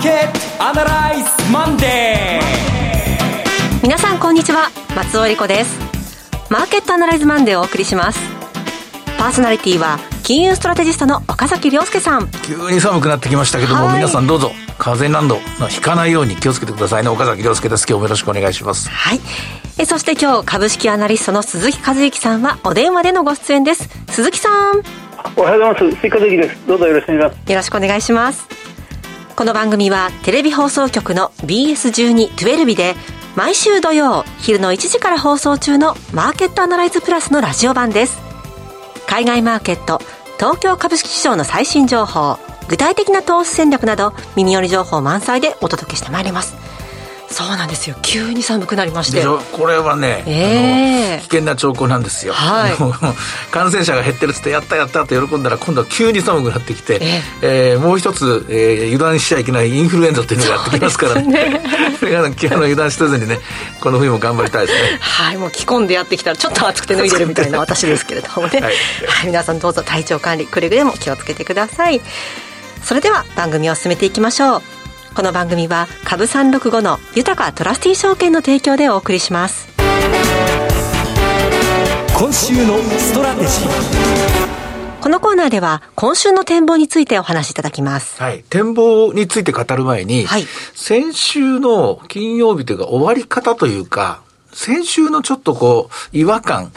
ーケットアナライズマンデー。皆さんこんにちは。松尾理子です。マーケットアナライズマンデーをお送りします。パーソナリティは金融ストラテジストの岡崎亮介さん。急に寒くなってきましたけども、皆さんどうぞ風邪などひかないように気をつけてくださいね。岡崎亮介です。今日もよろしくお願いします。はい。えそして今日株式アナリストの鈴木和之さんはお電話でのご出演です。鈴木さん。おはようございます。鈴木和之です。どうぞよろしくお願いします。よろしくお願いしますこの番組はテレビ放送局の BS12-12 で毎週土曜昼の1時から放送中のマーケットアナライズプラスのラジオ版です。海外マーケット東京株式市場の最新情報具体的な投資戦略など耳寄り情報満載でお届けしてまいります。そうなんですよ。急に寒くなりまして。これはね、えー、危険な兆候なんですよ、はい、感染者が減ってるっつってやったやったって喜んだら今度は急に寒くなってきて、えー、えー、もう一つ、えー、油断しちゃいけないインフルエンザっていうのがやってきますからね。皆さん油断せずにねこの冬も頑張りたいですね。はいもう着込んでやってきたらちょっと暑くて脱いでるみたいな私ですけれどもね、はい、はい、皆さんどうぞ体調管理くれぐれも気をつけてください。それでは番組を進めていきましょうこの番組は株365の豊かトラスティー証券の提供でお送りします今週のストラテジーこのコーナーでは今週の展望についてお話しいただきます。はい。展望について語る前に、はい、先週の金曜日というか終わり方というか、先週のちょっとこう、違和感、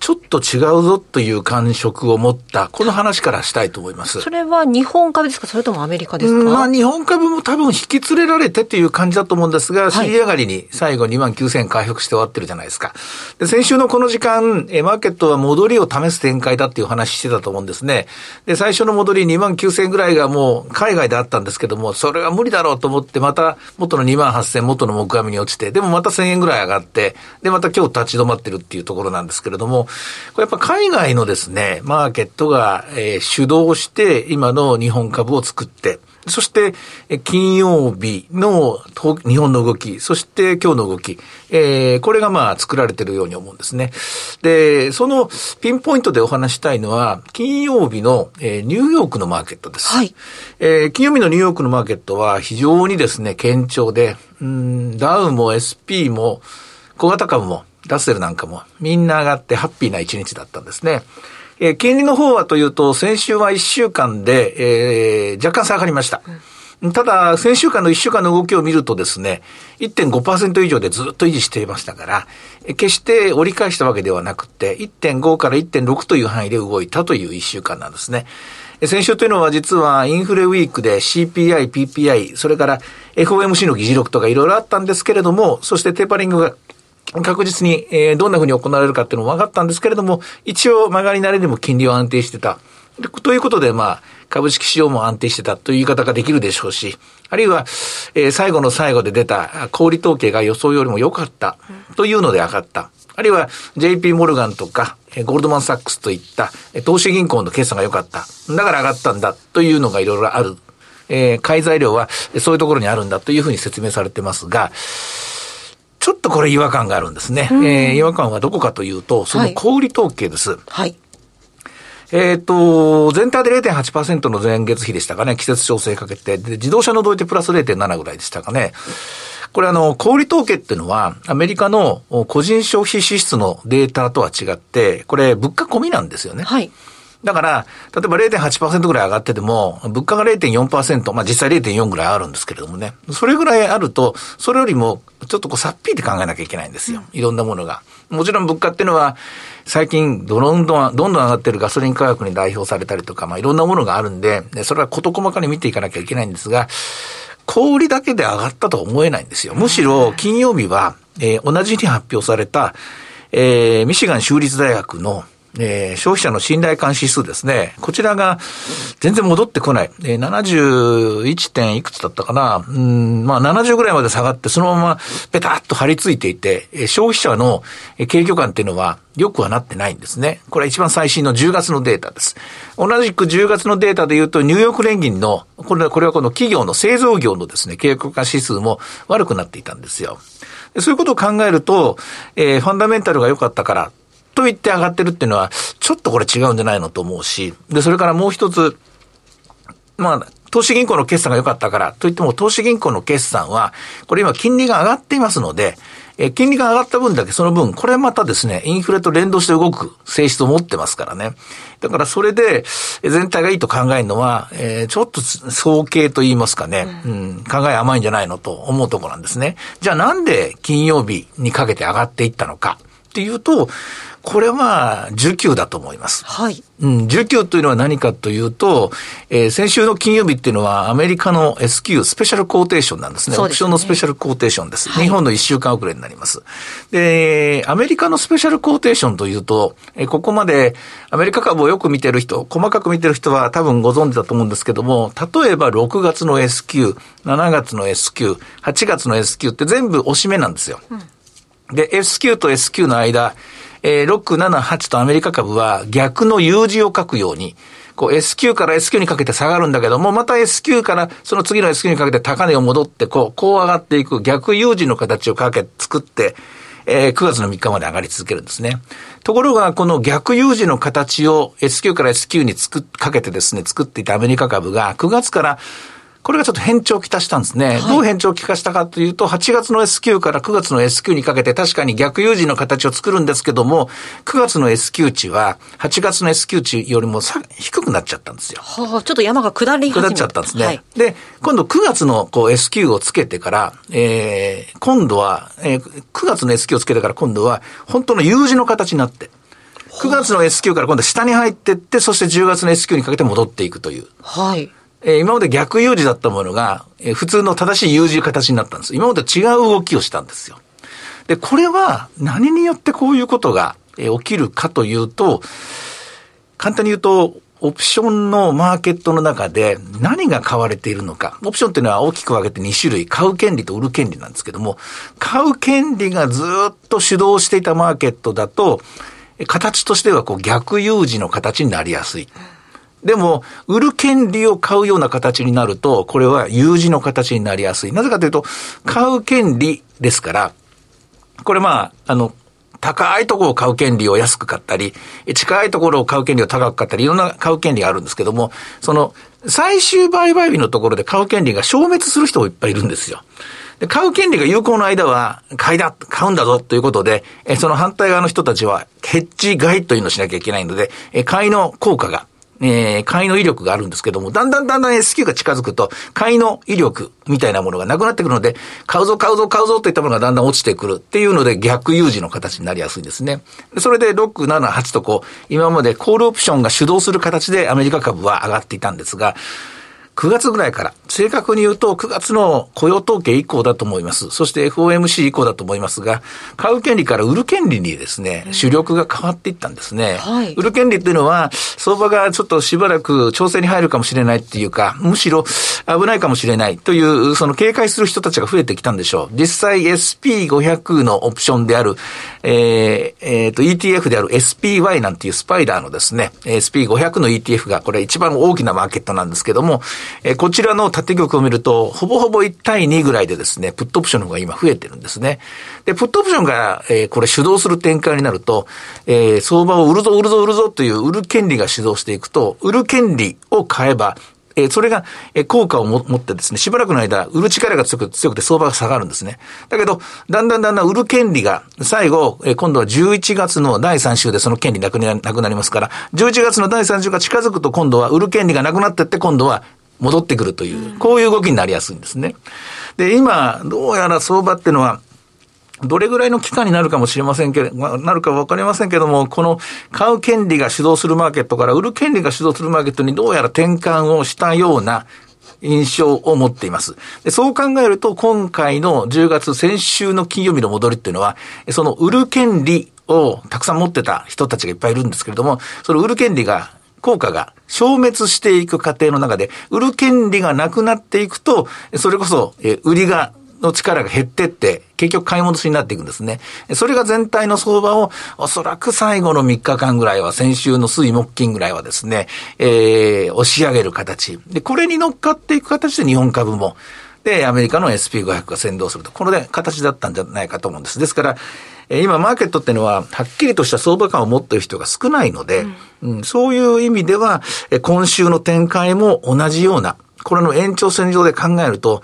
ちょっと違うぞという感触を持った、この話からしたいと思います。それは日本株ですか？それともアメリカですか？まあ日本株も多分引き連れられてっていう感じだと思うんですが、尻上がりに最後2万9000円回復して終わってるじゃないですか。で、先週のこの時間、えマーケットは戻りを試す展開だっていう話してたと思うんですね。で、最初の戻り2万9000円ぐらいがもう海外であったんですけども、それは無理だろうと思って、また元の2万8000元の木阿弥に落ちて、でもまた1000円ぐらい上がって、で、また今日立ち止まってるっていうところなんですけれども、これやっぱ海外のですね、マーケットが、えー、主導して今の日本株を作って、そして、金曜日の日本の動き、そして今日の動き、えー、これがまあ作られているように思うんですね。で、そのピンポイントでお話したいのは、金曜日の、えー、ニューヨークのマーケットです。はい。えー、金曜日のニューヨークのマーケットは非常にですね、堅調で、うん、ダウも SP も、小型株も、ラッセルなんかも、みんな上がってハッピーな一日だったんですね。えー、金利の方はというと、先週は1週間で、えー、若干下がりました。うん、ただ、先週間の1週間の動きを見るとですね、1.5%以上でずっと維持していましたから、決して折り返したわけではなくて、1.5から1.6という範囲で動いたという1週間なんですね。先週というのは実はインフレウィークで CPI、PPI、それから FOMC の議事録とかいろいろあったんですけれども、そしてテーパリングが確実に、えー、どんなふうに行われるかっていうのも分かったんですけれども、一応曲がりなりでも金利は安定してた。ということで、まあ、株式市場も安定してたという言い方ができるでしょうし、あるいは、えー、最後の最後で出た小売統計が予想よりも良かったというので上がった。あるいは JP モルガンとかゴールドマンサックスといった投資銀行の決算が良かった。だから上がったんだというのがいろいろある。えー、買い材料はそういうところにあるんだというふうに説明されてますが、ちょっとこれ違和感があるんですね。うん、えー、違和感はどこかというと、その小売統計です。はい。はい、えっ、と、全体で0.8%の前月比でしたかね、季節調整かけて、で、自動車の同いてプラス0.7ぐらいでしたかね。これあの、小売統計っていうのは、アメリカの個人消費支出のデータとは違って、これ物価込みなんですよね。はい。だから、例えば0.8%ぐらい上がってても、物価が0.4%、まあ実際0.4ぐらいあるんですけれどもね。それぐらいあると、それよりもちょっとこうさっぴいて考えなきゃいけないんですよ。いろんなものが。もちろん物価っていうのは、最近どんどん、どんどん上がってるガソリン価格に代表されたりとか、まあいろんなものがあるんで、それは事細かに見ていかなきゃいけないんですが、小売だけで上がったとは思えないんですよ。むしろ金曜日は、えー、同じ日発表された、えー、ミシガン州立大学のえー、消費者の信頼感指数ですね。こちらが全然戻ってこない。えー、71. 点いくつだったかな。うん、まあ70ぐらいまで下がって、そのままペタッと張り付いていて、えー、消費者の景況感っていうのは良くはなってないんですね。これは一番最新の10月のデータです。同じく10月のデータで言うと、ニューヨーク連銀の、これは、これはこの企業の製造業のですね、景況感指数も悪くなっていたんですよ。そういうことを考えると、えー、ファンダメンタルが良かったから、と言って上がってるっていうのは、ちょっとこれ違うんじゃないのと思うし、で、それからもう一つ、まあ、投資銀行の決算が良かったからといっても、投資銀行の決算は、これ今金利が上がっていますので、え金利が上がった分だけその分、これまたですね、インフレと連動して動く性質を持ってますからね。だからそれで、全体がいいと考えるのは、えー、ちょっと早計と言いますかね、うん、考え甘いんじゃないのと思うところなんですね。じゃあなんで金曜日にかけて上がっていったのかっていうと、これは需給だと思います。はい。うん、需給というのは何かというと、えー、先週の金曜日っていうのはアメリカの SQ、スペシャルコーテーションなんですね。すねオプションのスペシャルコーテーションです。はい、日本の1週間遅れになります。で、アメリカのスペシャルコーテーションというと、えー、ここまでアメリカ株をよく見てる人、細かく見てる人は多分ご存知だと思うんですけども、例えば6月の SQ、7月の SQ、8月の SQ って全部押し目なんですよ。うん、で、SQ と SQ の間、えー、6、7、8とアメリカ株は逆の U 字を書くように、こう S q から S q にかけて下がるんだけども、また S q からその次の S q にかけて高値を戻って、こう、こう上がっていく逆 U 字の形をかけ、作って、えー、9月の3日まで上がり続けるんですね。ところが、この逆 U 字の形を S q から S q につく、かけてですね、作っていたアメリカ株が9月からこれがちょっと変調をきたしたんですね。はい、どう変調をきかしたかというと、8月の S q から9月の S q にかけて確かに逆 U 字の形を作るんですけども、9月の S q 値は8月の S q 値よりもさ低くなっちゃったんですよ。はあ、ちょっと山が下り下っちゃったんですね。はい、で、今度9月のこう S q をつけてから、えー、今度は、えー、9月の S q をつけてから今度は、本当の U 字の形になって、9月の S q から今度は下に入っていって、そして10月の S q にかけて戻っていくという。はい。え、今まで逆 U 字だったものが、え、普通の正しい U 字形になったんです。今まで違う動きをしたんですよ。で、これは何によってこういうことが、え、起きるかというと、簡単に言うと、オプションのマーケットの中で何が買われているのか。オプションっていうのは大きく分けて2種類。買う権利と売る権利なんですけども、買う権利がずっと主導していたマーケットだと、形としてはこう逆 U 字の形になりやすい。でも、売る権利を買うような形になると、これは有事の形になりやすい。なぜかというと、買う権利ですから、これまあ、あの、高いところを買う権利を安く買ったり、近いところを買う権利を高く買ったり、いろんな買う権利があるんですけども、その、最終売買日のところで買う権利が消滅する人もいっぱいいるんですよ。で、買う権利が有効の間は、買いだ、買うんだぞということで、その反対側の人たちは、ヘッジ買いというのをしなきゃいけないので、買いの効果がえー、買いの威力があるんですけども、だんだんだんだん S q が近づくと、買いの威力みたいなものがなくなってくるので、買うぞ買うぞ買うぞといったものがだんだん落ちてくるっていうので逆有事の形になりやすいんですね。それで6、7、8とこう、今までコールオプションが主導する形でアメリカ株は上がっていたんですが、9月ぐらいから、正確に言うと9月の雇用統計以降だと思います。そして FOMC 以降だと思いますが、買う権利から売る権利にですね、主力が変わっていったんですね。はい、売る権利っていうのは、相場がちょっとしばらく調整に入るかもしれないっていうか、むしろ危ないかもしれないという、その警戒する人たちが増えてきたんでしょう。実際 SP500 のオプションである、えー、えー、と ETF である SPY なんていうスパイダーのですね、SP500 の ETF がこれ一番大きなマーケットなんですけども、え、こちらの縦玉を見ると、ほぼほぼ1対2ぐらいでですね、プットオプションの方が今増えてるんですね。で、プットオプションが、え、これ主導する展開になると、え、相場を売るぞ、売るぞ、売るぞという売る権利が主導していくと、売る権利を買えば、え、それが、え、効果を持ってですね、しばらくの間、売る力が強く強くて相場が下がるんですね。だけど、だんだんだんだん売る権利が、最後、え、今度は11月の第3週でその権利なくなくなりますから、11月の第3週が近づくと今度は売る権利がなくなってって、今度は戻ってくるという、こういう動きになりやすいんですね。で、今、どうやら相場っていうのは、どれぐらいの期間になるかもしれませんけれど、なるかわかりませんけども、この買う権利が主導するマーケットから売る権利が主導するマーケットにどうやら転換をしたような印象を持っています。でそう考えると、今回の10月先週の金曜日の戻りっていうのは、その売る権利をたくさん持ってた人たちがいっぱいいるんですけれども、その売る権利が効果が消滅していく過程の中で、売る権利がなくなっていくと、それこそ、え売りがの力が減ってって、結局買い戻しになっていくんですね。それが全体の相場を、おそらく最後の3日間ぐらいは、先週の水木金ぐらいはですね、えー、押し上げる形。で、これに乗っかっていく形で日本株も、で、アメリカの SP500 が先導すると。このね、形だったんじゃないかと思うんです。ですから、今、マーケットっていうのは、はっきりとした相場感を持っている人が少ないので、うん、うん、そういう意味では、今週の展開も同じようなこれの延長線上で考えると、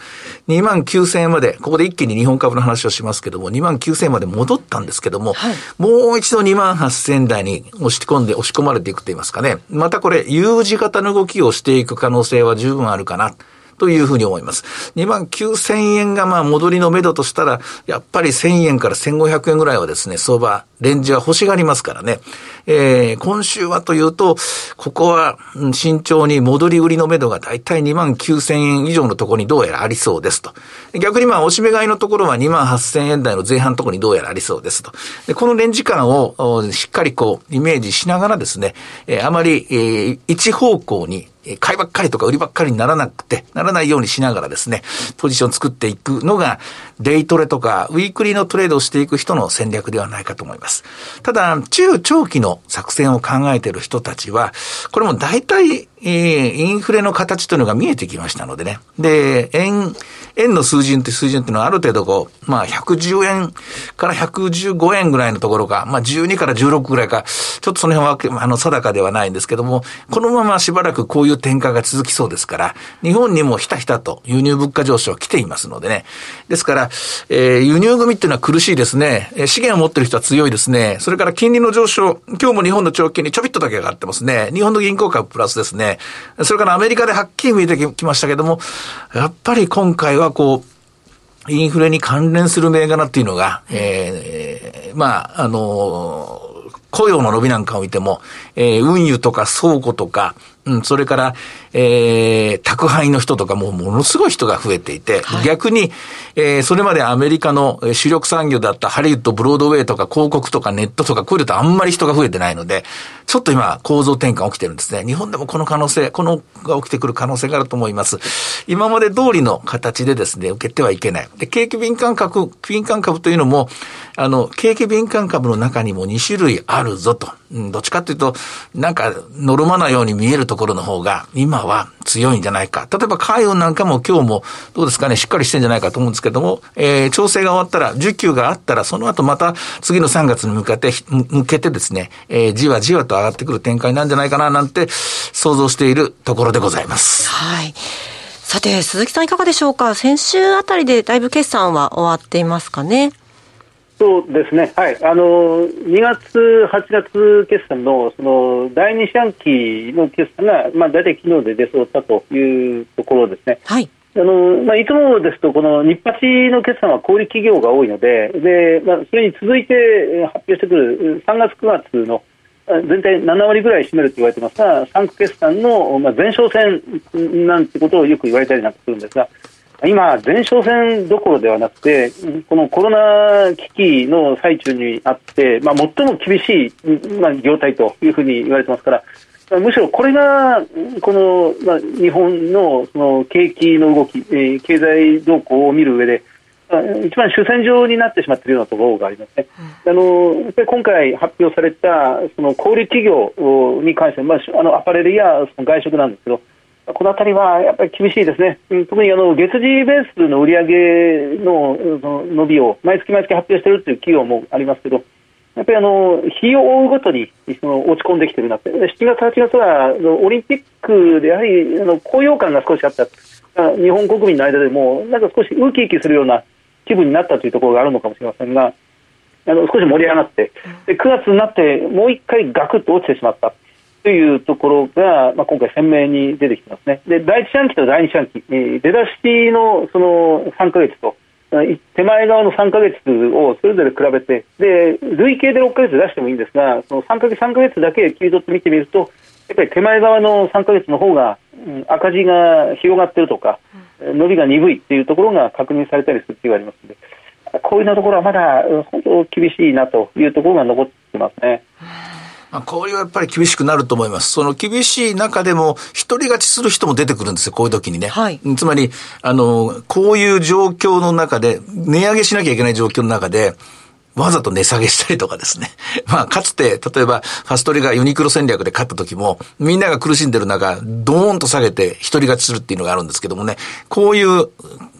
2万9000円まで、ここで一気に日本株の話をしますけども、2万9000円まで戻ったんですけども、はい、もう一度2万8000円台に押し込んで、押し込まれていくと言いますかね。またこれ、U 字型の動きをしていく可能性は十分あるかな。というふうに思います。2万9000円がまあ戻りの目処としたら、やっぱり1000円から1500円ぐらいはですね、相場、レンジは欲しがりますからね。えー、今週はというと、ここは慎重に戻り売りの目処がだいたい2万9000円以上のところにどうやらありそうですと。逆にまあ、押し目買いのところは2万8000円台の前半のところにどうやらありそうですと。でこのレンジ感をしっかりこう、イメージしながらですね、えー、あまり、えー、一方向に買いばっかりとか売りばっかりにならなくて、ならないようにしながらですね、ポジション作っていくのが、デイトレとか、ウィークリーのトレードをしていく人の戦略ではないかと思います。ただ、中長期の作戦を考えている人たちは、これも大体、えー、インフレの形というのが見えてきましたのでね。で、円、円の数字って水準っていうのはある程度こう、まあ110円から115円ぐらいのところか、まあ12から16ぐらいか、ちょっとその辺はあの定かではないんですけども、このまましばらくこういう展開が続きそうですから、日本にもひたひたと輸入物価上昇来ていますのでね。ですから、えー、輸入組っていうのは苦しいですね。資源を持ってる人は強いですね。それから金利の上昇、今日も日本の長期にちょびっとだけ上がってますね。日本の銀行株プラスですね。それからアメリカではっきり見えてきましたけども、やっぱり今回はこう、インフレに関連する銘柄っていうのが、えー、まあ、あの雇用の伸びなんかを見ても、えー、運輸とか倉庫とか、うん、それから、えー、宅配の人とかもものすごい人が増えていて、はい、逆に、えー、それまでアメリカの主力産業だったハリウッド、ブロードウェイとか広告とかネットとかこういうのとあんまり人が増えてないので、ちょっと今構造転換起きてるんですね。日本でもこの可能性、このが起きてくる可能性があると思います。今まで通りの形でですね、受けてはいけない。で、景気敏感株、敏感株というのも、あの、景気敏感株の中にも2種類あるぞと。うん、どっちかというと、なんか、ノルマなように見えるところの方が、今は強いんじゃないか。例えば、海運なんかも今日も、どうですかね、しっかりしてんじゃないかと思うんですけども、えー、調整が終わったら、需給があったら、その後また、次の3月に向けて、向けてですね、えー、じわじわと上がってくる展開なんじゃないかな、なんて、想像しているところでございます。はい。さて、鈴木さんいかがでしょうか？先週あたりでだいぶ決算は終わっていますかね？そうですね、はい、あの2月、8月決算のその第2四半期の決算が、まあ、大体昨日で出そうだというところですね。はい。あのまあ、いつもですと、この日八の決算は小売企業が多いので、でまあ、それに続いて発表してくる3月、9月の全体7割ぐらい占めると言われてますが、3区決算の、まあ、前哨戦なんてことをよく言われたりなんかするんですが、今、前哨戦どころではなくて、このコロナ危機の最中にあって、まあ、最も厳しい、まあ、業態というふうに言われてますから、むしろこれがこの、まあ、日本のその景気の動き、えー、経済動向を見る上で、一番主戦場になってしまっているようなところがありますね。うん、あのやっぱり今回発表されたその小売企業に関して、まあ、あのアパレルやその外食なんですけど、このあたりはやっぱり厳しいですね、特にあの月次ベースの売り上げの伸びを毎月毎月発表しているという企業もありますけど、やっぱりあの日を追うごとにその落ち込んできているなって、7月、8月はオリンピックでやはりあの高揚感が少しあった、日本国民の間でもなんか少しウキウキするような気分になったというところがあるのかもしれませんが、あの少し盛り上がって、で9月になってもう一回ガクッと落ちてしまった。というところが、まあ、今回鮮明に出てきてますね。で、第一四半期と第二四半期、えー、出だしのその3ヶ月と、手前側の3ヶ月をそれぞれ比べて、で、累計で6ヶ月出してもいいんですが、その3ヶ月、3ヶ月だけ切り取って見てみると、やっぱり手前側の3ヶ月の方が、うん、赤字が広がっているとか、伸びが鈍いっていうところが確認されたりする気がありますので、こういうようなところはまだ本当厳しいなというところが残ってますね。まあ、こういうやっぱり厳しくなると思います。その厳しい中でも、一人勝ちする人も出てくるんですよ、こういう時にね。はい。つまり、あの、こういう状況の中で、値上げしなきゃいけない状況の中で、わざと値下げしたりとかですね。まあ、かつて、例えば、ファストリがユニクロ戦略で勝った時も、みんなが苦しんでる中、ドーンと下げて一人勝ちするっていうのがあるんですけどもね、こういう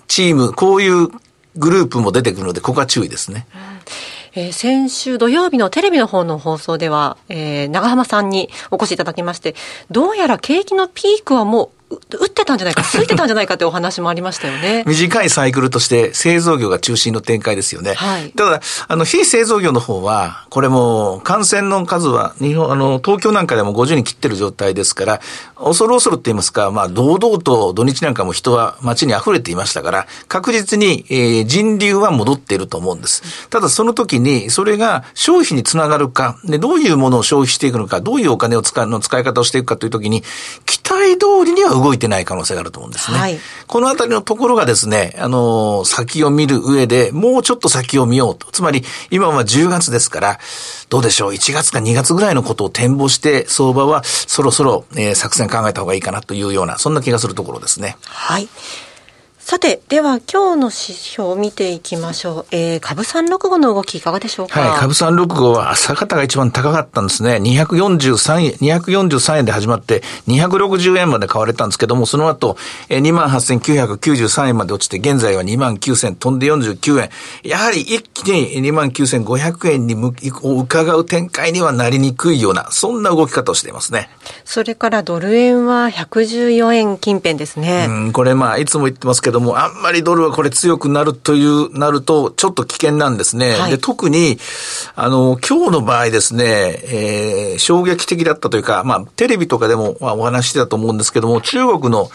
チーム、こういうグループも出てくるので、ここは注意ですね。うんえー、先週土曜日のテレビの方の放送では、えー、長浜さんにお越しいただきまして、どうやら景気のピークはもう打ってたんじゃないか、ついてたんじゃないかというお話もありましたよね。短いサイクルとして製造業が中心の展開ですよね。はい。ただ、あの、非製造業の方は、これも感染の数は、日本、あの、東京なんかでも50人切ってる状態ですから、恐る恐るって言いますか、まあ、堂々と土日なんかも人は街に溢れていましたから、確実に、えー、人流は戻っていると思うんです。ただ、その時に、それが消費につながるか、で、どういうものを消費していくのか、どういうお金を使うの使い方をしていくかという時に、期待通りには動いてない可能性があると思うんですね。はい、このあたりのところがですね、あの、先を見る上で、もうちょっと先を見ようと。つまり、今は10月ですから、どうでしょう、1月か2月ぐらいのことを展望して、相場はそろそろ、えー、作戦考えた方がいいかなというような、そんな気がするところですね。はい。さて、では今日の指標を見ていきましょう。えー、株365の動きいかがでしょうか？はい、株365は朝方が一番高かったんですね。243円、243円で始まって260円まで買われたんですけども、その後、えー、28,993円まで落ちて、現在は29,000飛んで49円。やはり一気に29,500円にを伺う展開にはなりにくいような、そんな動き方をしていますね。それからドル円は114円近辺ですね。うん、これまあ、いつも言ってますけど、ども、あんまりドルはこれ強くなるという、なると、ちょっと危険なんですね。はい、で、特に、あの、今日の場合ですね、えー、衝撃的だったというか、まあ、テレビとかでもお話してたと思うんですけども、中国の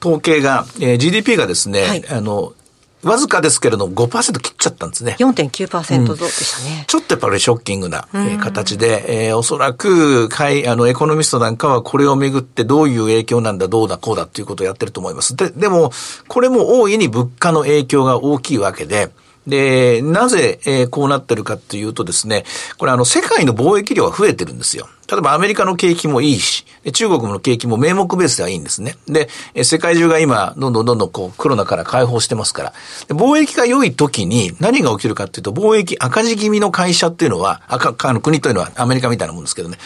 統計が、えー、GDP がですね、はい、あの、わずかですけれども5%切っちゃったんですね。4.9%増でしたね、うん、ちょっとやっぱりショッキングな、え形で、えー、おそらく、い、あの、エコノミストなんかはこれをめぐってどういう影響なんだ、どうだ、こうだっていうことをやってると思います。で、でも、これも大いに物価の影響が大きいわけで、で、なぜ、えー、こうなってるかっていうとですね、これあの、世界の貿易量が増えてるんですよ。例えばアメリカの景気もいいし、中国の景気も名目ベースではいいんですね。で、世界中が今、どんどんどんどんこう、コロナから解放してますから。貿易が良い時に何が起きるかっていうと、貿易赤字気味の会社っていうのは、赤、あの国というのはアメリカみたいなもんですけどね、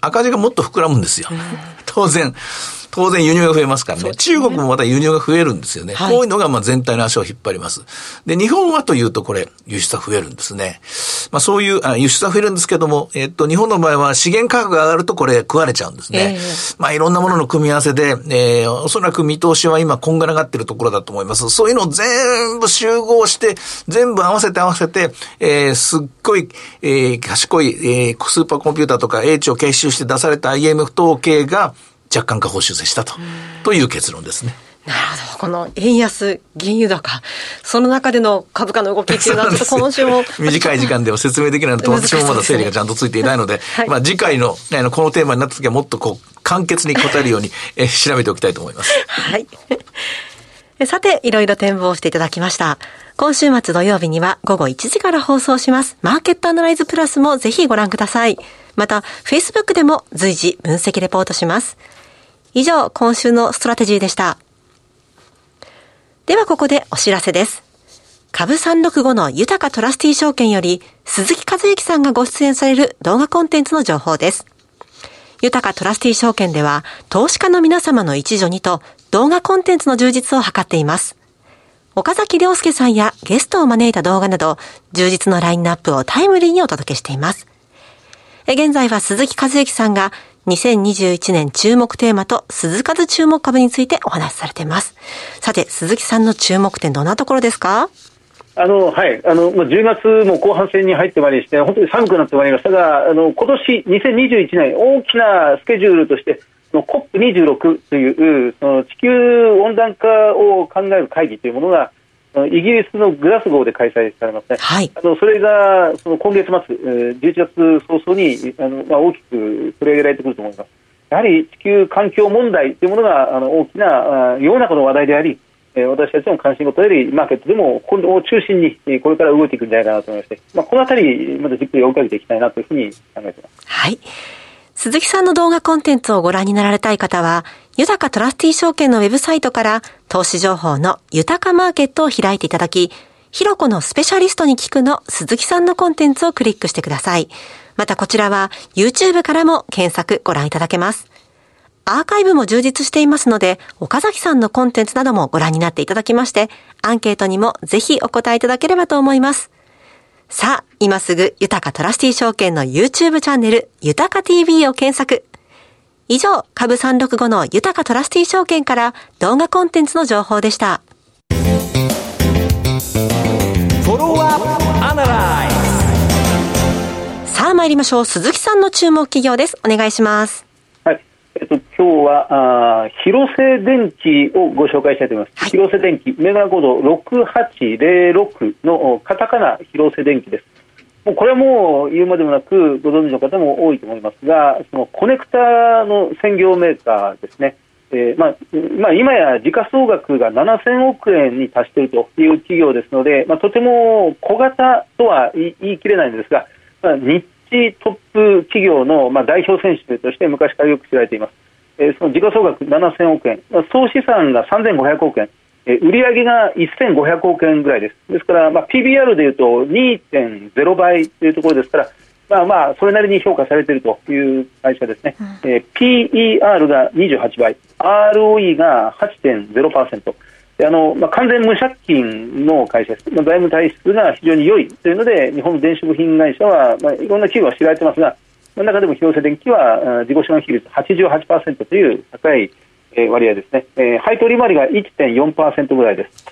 赤字がもっと膨らむんですよ。当然。当然輸入が増えますからね。ね中国もまた輸入が増えるんですよね。はい、こういうのがまあ全体の足を引っ張ります。で、日本はというとこれ、輸出は増えるんですね。まあそういう、あ輸出は増えるんですけども、えっと、日本の場合は資源価格が上がるとこれ食われちゃうんですね。えー、まあいろんなものの組み合わせで、えー、おそらく見通しは今こんがらがってるところだと思います。そういうのを全部集合して、全部合わせて合わせて、えー、すっごい、えー、賢い、えー、スーパーコンピューターとか英知を結集して出された IMF 統計が、若干下方修正したとという結論ですね。なるほど。この円安、原油高、その中での株価の動きっていうのは、ちょっと今週も。短い時間では説明できないのと、私もまだ整理がちゃんとついていないので、はい、まあ次回の、あの、このテーマになった時はもっとこう、簡潔に答えるように、え調べておきたいと思います。はい。さて、いろいろ展望していただきました。今週末土曜日には午後1時から放送します。マーケットアナライズプラスもぜひご覧ください。また、Facebook でも随時分析レポートします。以上、今週のストラテジーでした。ではここでお知らせです。株365の豊かトラスティー証券より鈴木和之さんがご出演される動画コンテンツの情報です。豊かトラスティー証券では投資家の皆様の一助にと動画コンテンツの充実を図っています。岡崎良介さんやゲストを招いた動画など充実のラインナップをタイムリーにお届けしています。現在は鈴木和之さんが2021年注目テーマと鈴数注目株についてお話しされています。さて、鈴木さんの注目点どんなところですか？あのはい、あのまあ、10月も後半戦に入ってまいりして、本当に寒くなってまいりましたが、あの今年2021年、大きなスケジュールとして、COP26 というその地球温暖化を考える会議というものがイギリスのグラスゴーで開催されますね、はい、あのそれがその今月末、11月早々にあの、まあ、大きく取り上げられてくると思います。やはり地球環境問題というものがあの大きな世の中の話題であり、え私たちの関心事よりマーケットでも今度を中心にこれから動いていくんじゃないかなと思いまして、まあ、このあたりまだじっくり追いかけていきたいなというふうに考えています。はい鈴木さんの動画コンテンツをご覧になられたい方は、豊かトラスティ証券のウェブサイトから投資情報の豊かマーケットを開いていただき、ひろこのスペシャリストに聞くの鈴木さんのコンテンツをクリックしてください。またこちらは YouTube からも検索ご覧いただけます。アーカイブも充実していますので、岡崎さんのコンテンツなどもご覧になっていただきまして、アンケートにもぜひお答えいただければと思います。さあ、今すぐ、豊かトラスティ証券の YouTube チャンネル、豊か TV を検索。以上、株365の豊かトラスティ証券から動画コンテンツの情報でした。さあ参りましょう。鈴木さんの注目企業です。お願いします。はい。えっと、今日は、あ広瀬電機をご紹介したいと思います。はい、広瀬電機、メガコード6806のカタカナ広瀬電機です。もうこれはもう言うまでもなくご存知の方も多いと思いますが、そのコネクタの専業メーカーですね。えーまあまあ、今や時価総額が7000億円に達しているという企業ですので、まあ、とても小型とは言い切れないんですが、まあ、日チトップ企業の、まあ、代表選手として昔からよく知られています。えー、その時価総額7000億円、総資産が3500億円、え売上が1500億円ぐらいです。ですから、まあ、PBR でいうと2.0倍というところですから、まあまあ、それなりに評価されているという会社ですね。うん、えー、PER が28倍、ROE が8.0%。あのまあ、完全無借金の会社です、まあ、財務体質が非常に良いというので、日本の電子部品会社は、まあ、いろんな企業が知られていますが、まあ、中でも広瀬電機は自己資本比率88%という高い割合ですね、えー、配当利回りが1.4%ぐらいです。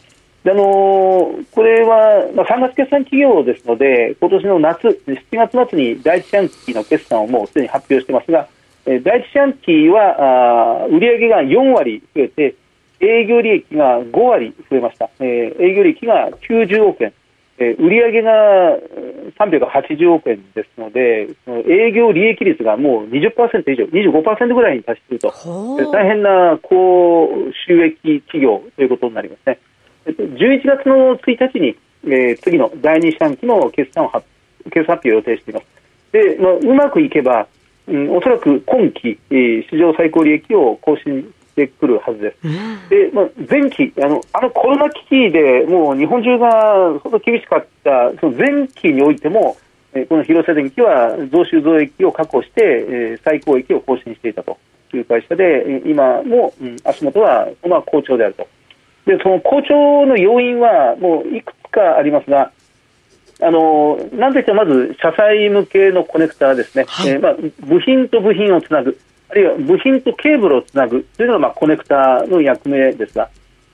であのー、これは、まあ、3月決算企業ですので、今年の夏、7月末に第一四半期の決算をもうすでに発表してますが、えー、第一四半期はあ売上が4割増えて、営業利益が5割増えました。えー、営業利益が90億円。えー、売上が380億円ですので、営業利益率がもう20%以上、25%ぐらいに達していると、大変な高収益企業ということになりますね。11月の1日に、えー、次の第2四半期の決算を決算発表を予定しています。で、まあ、うまくいけば、うん、おそらく今期、えー、史上最高利益を更新してくるはずです。で、まあ、前期あの、あのコロナ危機でもう日本中が相当厳しかったその前期においても、えー、この広瀬電機は増収増益を確保して、えー、最高益を更新していたと。いう会社で、今も、うん、足元は、まあ、好調であると。で、その好調の要因はもういくつかありますが、あのなんといってもまず車載向けのコネクタですね、はい、えー、まあ、部品と部品をつなぐ、あるいは部品とケーブルをつなぐというのがまあコネクタの役目ですが、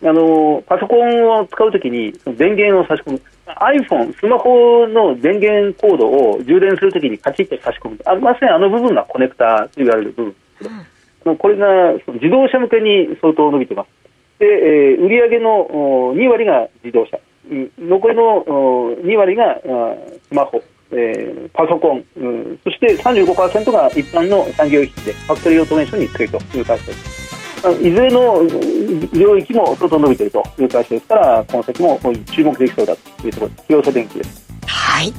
あのパソコンを使うときに電源を差し込む、iPhone、スマホの電源コードを充電するときにカチッと差し込む。あ、まさにあの部分がコネクタと言われる部分ですけど、うん、これが自動車向けに相当伸びています。で、えー、売上の2割が自動車、残りの2割がスマホ、えー、パソコン、うん、そして35%が一般の産業機器でファクトリーオートメーションに強いという会社です。いずれの領域も相当伸びているという会社ですから、この先も注目できそうだというところです。広瀬電機です。はい。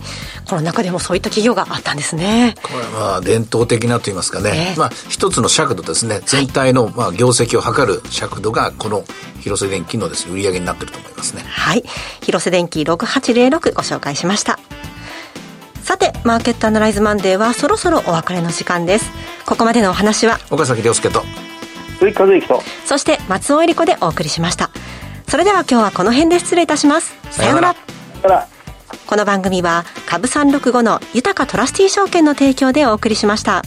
この中でもそういった企業があったんですね。これは伝統的なと言いますかね、えー、まあ一つの尺度ですね、全体のまあ業績を測る尺度がこの広瀬電機のですね、売り上げになっていると思いますね。はい。広瀬電機6806ご紹介しました。さて、マーケットアナライズマンデーはそろそろお別れの時間です。ここまでのお話は、岡崎亮介と、鈴木和之と、そして松尾恵理子でお送りしました。それでは今日はこの辺で失礼いたします。さようなら。さよなら。この番組は株365の豊かトラスティ証券の提供でお送りしました。